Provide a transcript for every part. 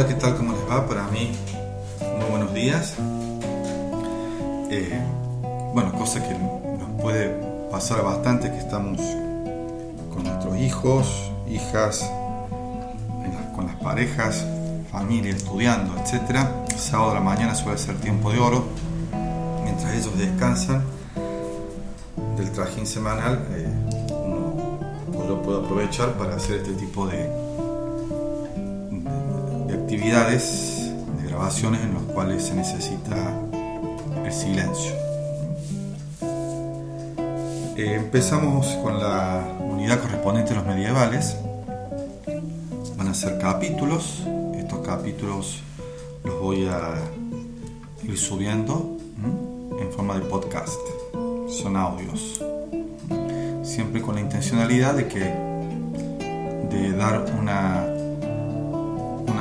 tal? ¿Cómo les va? Para mí, muy buenos días. Eh, bueno, cosa que nos puede pasar bastante, que estamos con nuestros hijos, hijas, con las parejas, familia, estudiando, etc. sábado de la mañana suele ser tiempo de oro. Mientras ellos descansan del trajín semanal, eh, yo puedo aprovechar para hacer este tipo de, actividades, de grabaciones en las cuales se necesita el silencio. Eh, empezamos con la unidad correspondiente a los medievales. Van a ser capítulos. Estos capítulos los voy a ir subiendo en forma de podcast. Son audios. Siempre con la intencionalidad de que de dar una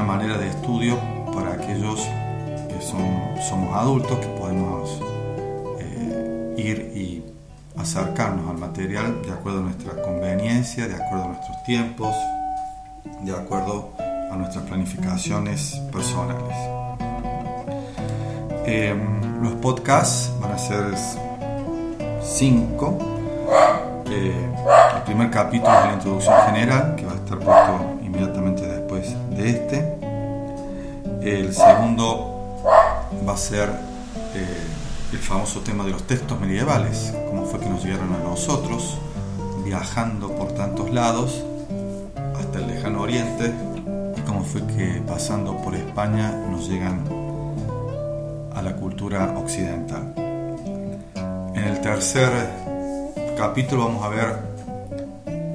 una manera de estudio para aquellos que son, somos adultos, que podemos eh, ir y acercarnos al material de acuerdo a nuestra conveniencia, de acuerdo a nuestros tiempos, de acuerdo a nuestras planificaciones personales. Em, los podcasts van a ser cinco. Eh, el primer capítulo es la introducción general, que va a estar puesto inmediatamente después de este. El segundo va a ser eh, el famoso tema de los textos medievales, cómo fue que nos llegaron a nosotros, viajando por tantos lados hasta el lejano oriente, y cómo fue que pasando por España nos llegan a la cultura occidental. En el tercer capítulo vamos a ver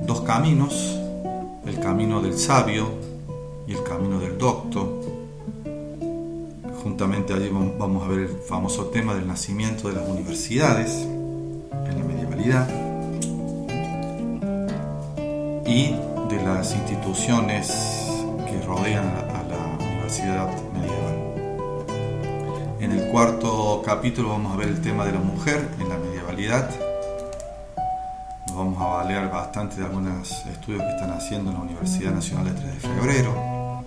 dos caminos el camino del sabio y el camino del docto. Juntamente allí vamos a ver el famoso tema del nacimiento de las universidades en la medievalidad y de las instituciones que rodean a la universidad medieval. En el cuarto capítulo vamos a ver el tema de la mujer en la medievalidad vamos a valer bastante de algunos estudios que están haciendo en la Universidad Nacional de 3 de Febrero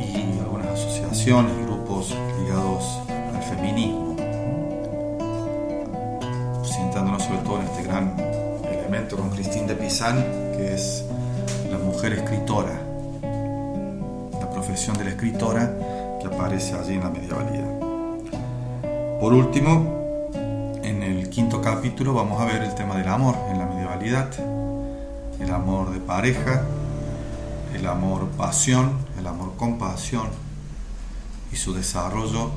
y algunas asociaciones y grupos ligados al feminismo, sentándonos sobre todo en este gran elemento con Christine de Pizan, que es la mujer escritora, la profesión de la escritora que aparece allí en la medievalidad. Por último, capítulo vamos a ver el tema del amor en la medievalidad, el amor de pareja, el amor pasión, el amor compasión y su desarrollo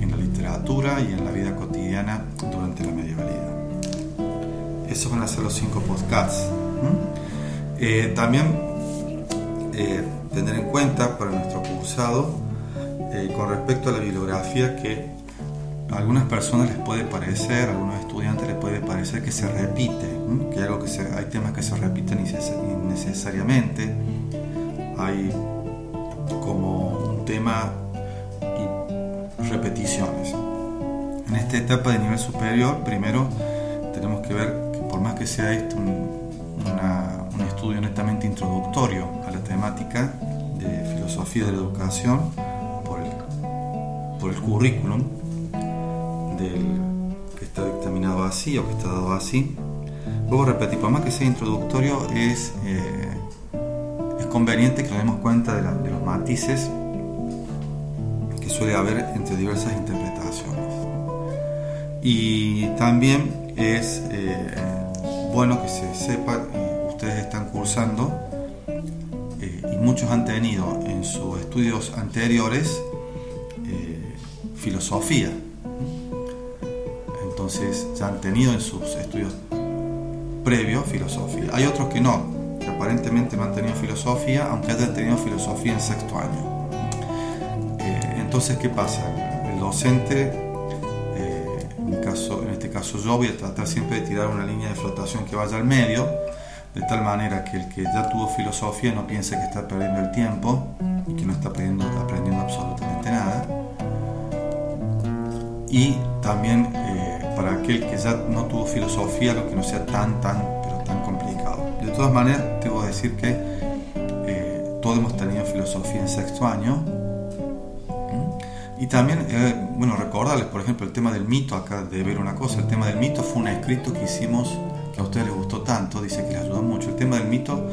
en la literatura y en la vida cotidiana durante la medievalidad. Esos van a ser los cinco podcasts. Eh, también eh, tener en cuenta para nuestro cursado eh, con respecto a la bibliografía que a algunas personas les puede parecer, a algunos puede parecer que se repite, que hay, algo que hay temas que se repiten innecesariamente, hay como un tema y repeticiones. En esta etapa de nivel superior, primero tenemos que ver que por más que sea esto un, estudio netamente introductorio a la temática de filosofía de la educación por el, por el currículum, del está dictaminado así o que está dado así. Luego repetir, por más que sea introductorio, es, eh, conveniente que nos demos cuenta de, los matices que suele haber entre diversas interpretaciones. Y también es eh, bueno que se sepa, ustedes están cursando eh, y muchos han tenido en sus estudios anteriores filosofía entonces ya han tenido en sus estudios previos filosofía. Hay otros que no, que aparentemente no han tenido filosofía, aunque hayan tenido filosofía en sexto año. Eh, entonces, ¿qué pasa? El docente, eh, en, este caso yo, voy a tratar siempre de tirar una línea de flotación que vaya al medio, de tal manera que el que ya tuvo filosofía no piense que está perdiendo el tiempo y que no está aprendiendo, aprendiendo absolutamente nada. Y también eh, para aquel que ya no tuvo filosofía, lo que no sea tan, tan, pero tan complicado. De todas maneras, que decir que eh, todos hemos tenido filosofía en sexto año Y también, eh, bueno, recordarles, por ejemplo, el tema del mito, acá de ver una cosa, el tema del mito fue un escrito que hicimos, que a ustedes les gustó tanto, dice que les ayudó mucho. El tema del mito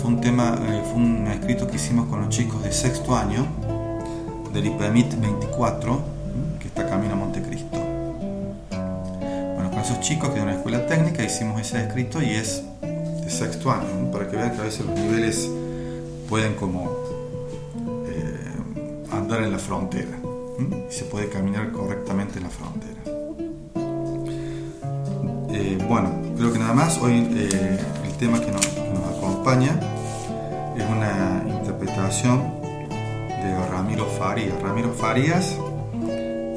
fue un, tema, eh, fue un escrito que hicimos con los chicos de sexto año, del IPEMIT 24, que está camino a esos chicos que de una escuela técnica hicimos ese escrito y es de sexto año, para que vean que a veces los niveles pueden como eh, andar en la frontera y se puede caminar correctamente en la frontera. Eh, bueno, creo que nada más. Hoy eh, el tema que nos, acompaña es una interpretación de Ramiro Farías. Ramiro Farías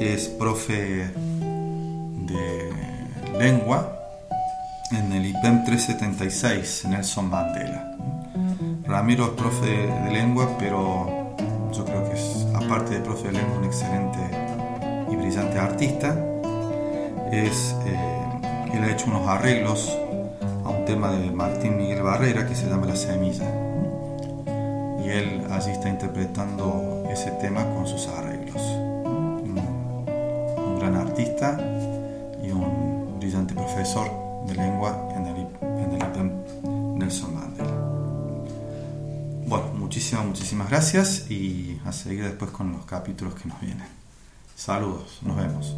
es profe de lengua en el IPEM 376, Nelson Mandela. Ramiro es profe de lengua, pero yo creo que es, aparte de profe de lengua, un excelente y brillante artista. Es, eh, él ha hecho unos arreglos a un tema de Martín Miguel Barrera que se llama La Semilla. Y él allí está interpretando ese tema con sus arreglos. Un, gran artista brillante profesor de lengua en el, en el Nelson Mandela. Bueno, muchísimas, muchísimas gracias y a seguir después con los capítulos que nos vienen. Saludos, nos vemos.